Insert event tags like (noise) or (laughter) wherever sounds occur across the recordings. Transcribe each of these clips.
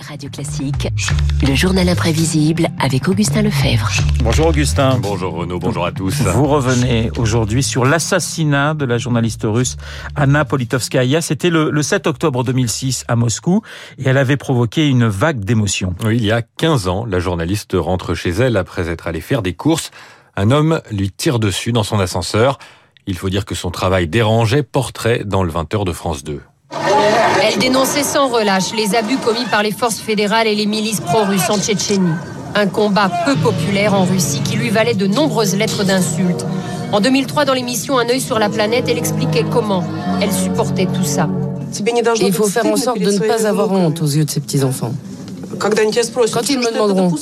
Radio Classique, le journal imprévisible avec Augustin Lefebvre. Bonjour Augustin. Bonjour Renaud, bonjour à tous. Vous revenez aujourd'hui sur l'assassinat de la journaliste russe Anna Politkovskaya. C'était le, le, 7 octobre 2006 à Moscou et elle avait provoqué une vague d'émotions. Oui, il y a 15 ans, la journaliste rentre chez elle après être allée faire des courses. Un homme lui tire dessus dans son ascenseur. Il faut dire que son travail dérangeait portrait dans le 20h de France 2. Elle dénonçait sans relâche les abus commis par les forces fédérales et les milices pro-russes en Tchétchénie. Un combat peu populaire en Russie qui lui valait de nombreuses lettres d'insultes. En 2003, dans l'émission Un œil sur la planète, elle expliquait comment elle supportait tout ça. Il faut faire en sorte de ne pas avoir honte aux yeux de ses petits-enfants. Quand ils me demanderont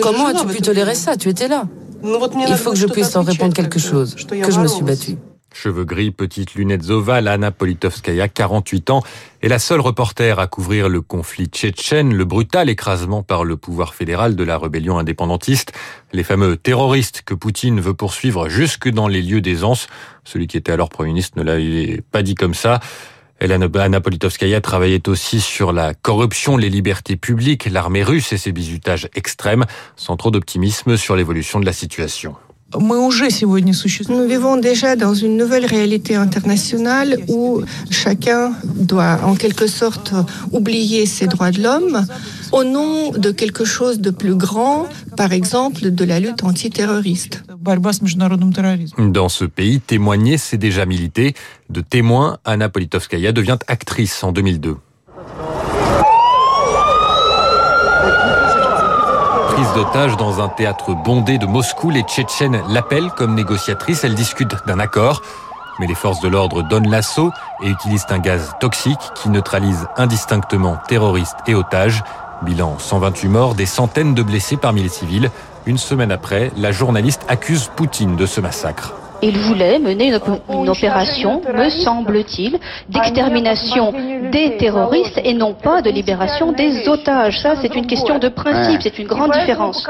comment as-tu pu tolérer ça, tu étais là. Il faut que je puisse leur répondre quelque chose, que je me suis battue. Cheveux gris, petites lunettes ovales, Anna Politkovskaya, 48 ans, est la seule reporter à couvrir le conflit tchétchène, le brutal écrasement par le pouvoir fédéral de la rébellion indépendantiste, les fameux terroristes que Poutine veut poursuivre jusque dans les lieux d'aisance. Celui qui était alors Premier ministre ne l'avait pas dit comme ça. Anna Politkovskaya travaillait aussi sur la corruption, les libertés publiques, l'armée russe et ses bizutages extrêmes, sans trop d'optimisme sur l'évolution de la situation. Nous vivons déjà dans une nouvelle réalité internationale où chacun doit en quelque sorte oublier ses droits de l'homme au nom de quelque chose de plus grand, par exemple de la lutte antiterroriste. Dans ce pays, témoigner, c'est déjà militer. De témoin, Anna Politkovskaya devient actrice en 2002. Dans un théâtre bondé de Moscou. Les Tchétchènes l'appellent comme négociatrice. Elle discute d'un accord. Mais les forces de l'ordre donnent l'assaut et utilisent un gaz toxique qui neutralise indistinctement terroristes et otages. Bilan 128 morts, des centaines de blessés parmi les civils. Une semaine après, la journaliste accuse Poutine de ce massacre. Il voulait mener une, une opération, me semble-t-il, d'extermination des terroristes et non pas de libération des otages. Ça, c'est une question de principe, c'est une grande différence.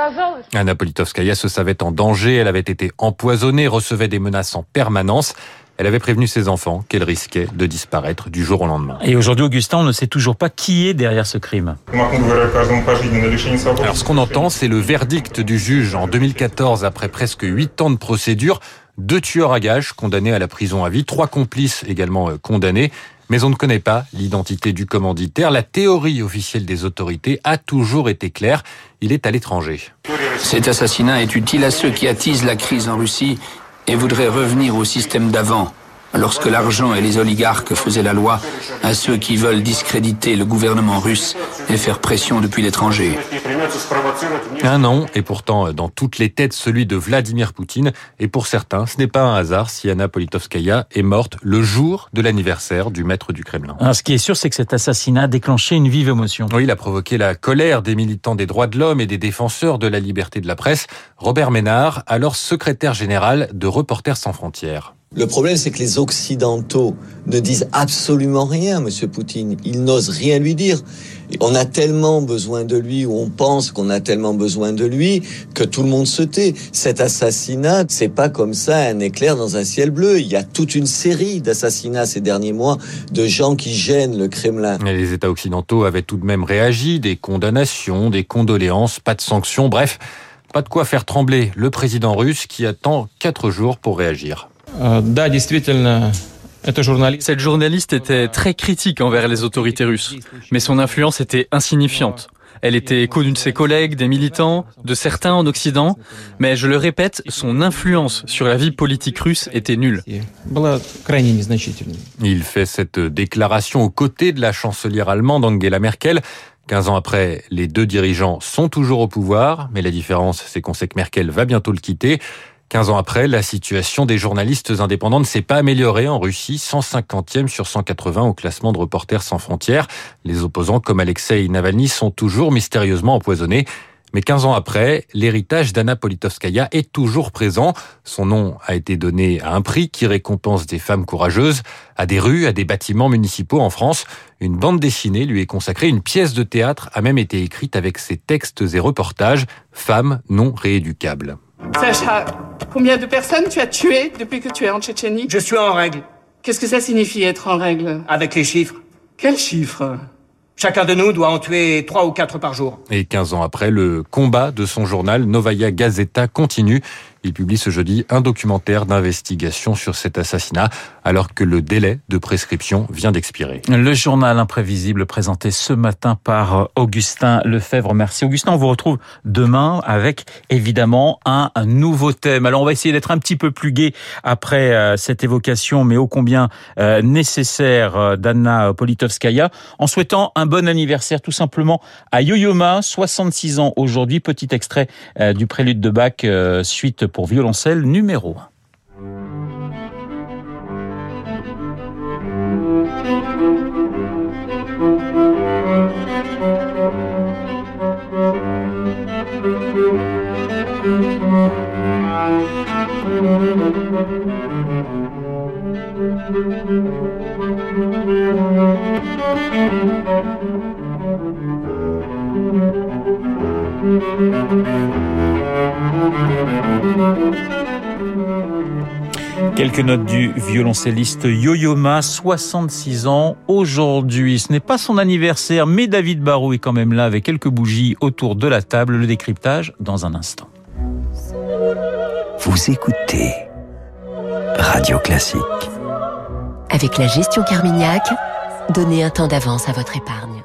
Anna Politkovskaya se savait en danger, elle avait été empoisonnée, recevait des menaces en permanence. Elle avait prévenu ses enfants qu'elle risquait de disparaître du jour au lendemain. Et aujourd'hui, Augustin, on ne sait toujours pas qui est derrière ce crime. Alors, ce qu'on entend, c'est le verdict du juge en 2014 après presque huit ans de procédure deux tueurs à gages condamnés à la prison à vie, trois complices également condamnés. Mais on ne connaît pas l'identité du commanditaire. La théorie officielle des autorités a toujours été claire. Il est à l'étranger. Cet assassinat est utile à ceux qui attisent la crise en Russie et voudraient revenir au système d'avant lorsque l'argent et les oligarques faisaient la loi à ceux qui veulent discréditer le gouvernement russe et faire pression depuis l'étranger. Un an, et pourtant dans toutes les têtes celui de Vladimir Poutine, et pour certains, ce n'est pas un hasard si Anna Politkovskaya est morte le jour de l'anniversaire du maître du Kremlin. Alors, ce qui est sûr, c'est que cet assassinat a déclenché une vive émotion. Oui, il a provoqué la colère des militants des droits de l'homme et des défenseurs de la liberté de la presse. Robert Ménard, alors secrétaire général de Reporters sans frontières. Le problème, c'est que les Occidentaux ne disent absolument rien, Monsieur Poutine. Ils n'osent rien lui dire. On a tellement besoin de lui, ou on pense qu'on a tellement besoin de lui, que tout le monde se tait. Cet assassinat, c'est pas comme ça un éclair dans un ciel bleu. Il y a toute une série d'assassinats ces derniers mois de gens qui gênent le Kremlin. Et les États occidentaux avaient tout de même réagi, des condamnations, des condoléances, pas de sanctions, bref, pas de quoi faire trembler le président russe qui attend quatre jours pour réagir. Cette journaliste était très critique envers les autorités russes, mais son influence était insignifiante. Elle était d'une de ses collègues, des militants, de certains en Occident, mais je le répète, son influence sur la vie politique russe était nulle. Il fait cette déclaration aux côtés de la chancelière allemande Angela Merkel. 15 ans après, les deux dirigeants sont toujours au pouvoir, mais la différence, c'est qu'on sait que Merkel va bientôt le quitter. 15 ans après, la situation des journalistes indépendants ne s'est pas améliorée en Russie, 150e sur 180 au classement de Reporters sans frontières. Les opposants comme Alexei Navalny sont toujours mystérieusement empoisonnés. Mais 15 ans après, l'héritage d'Anna Politkovskaya est toujours présent. Son nom a été donné à un prix qui récompense des femmes courageuses, à des rues, à des bâtiments municipaux en France. Une bande dessinée lui est consacrée, une pièce de théâtre a même été écrite avec ses textes et reportages, Femmes non rééducables. Sacha, combien de personnes tu as tuées depuis que tu es en Tchétchénie Je suis en règle. Qu'est-ce que ça signifie être en règle Avec les chiffres. Quels chiffres? Chacun de nous doit en tuer trois ou quatre par jour. Et 15 ans après, le combat de son journal Novaya Gazeta continue. Il publie ce jeudi un documentaire d'investigation sur cet assassinat alors que le délai de prescription vient d'expirer. Le journal imprévisible présenté ce matin par Augustin Lefebvre. Merci Augustin, on vous retrouve demain avec évidemment un, nouveau thème. Alors on va essayer d'être un petit peu plus gai après euh, cette évocation mais ô combien euh, nécessaire euh, d'Anna Politovskaya en souhaitant un bon anniversaire tout simplement à Yo-Yo-Ma, 66 ans aujourd'hui. Petit extrait du prélude de Bach suite pour violoncelle numéro 1. (laughs) Quelques notes du violoncelliste Yo-Yo Ma, 66 ans aujourd'hui. Ce n'est pas son anniversaire, mais David Barou est quand même là avec quelques bougies autour de la table. Le décryptage dans un instant. Vous écoutez Radio Classique. Avec la gestion Carmignac, donnez un temps d'avance à votre épargne.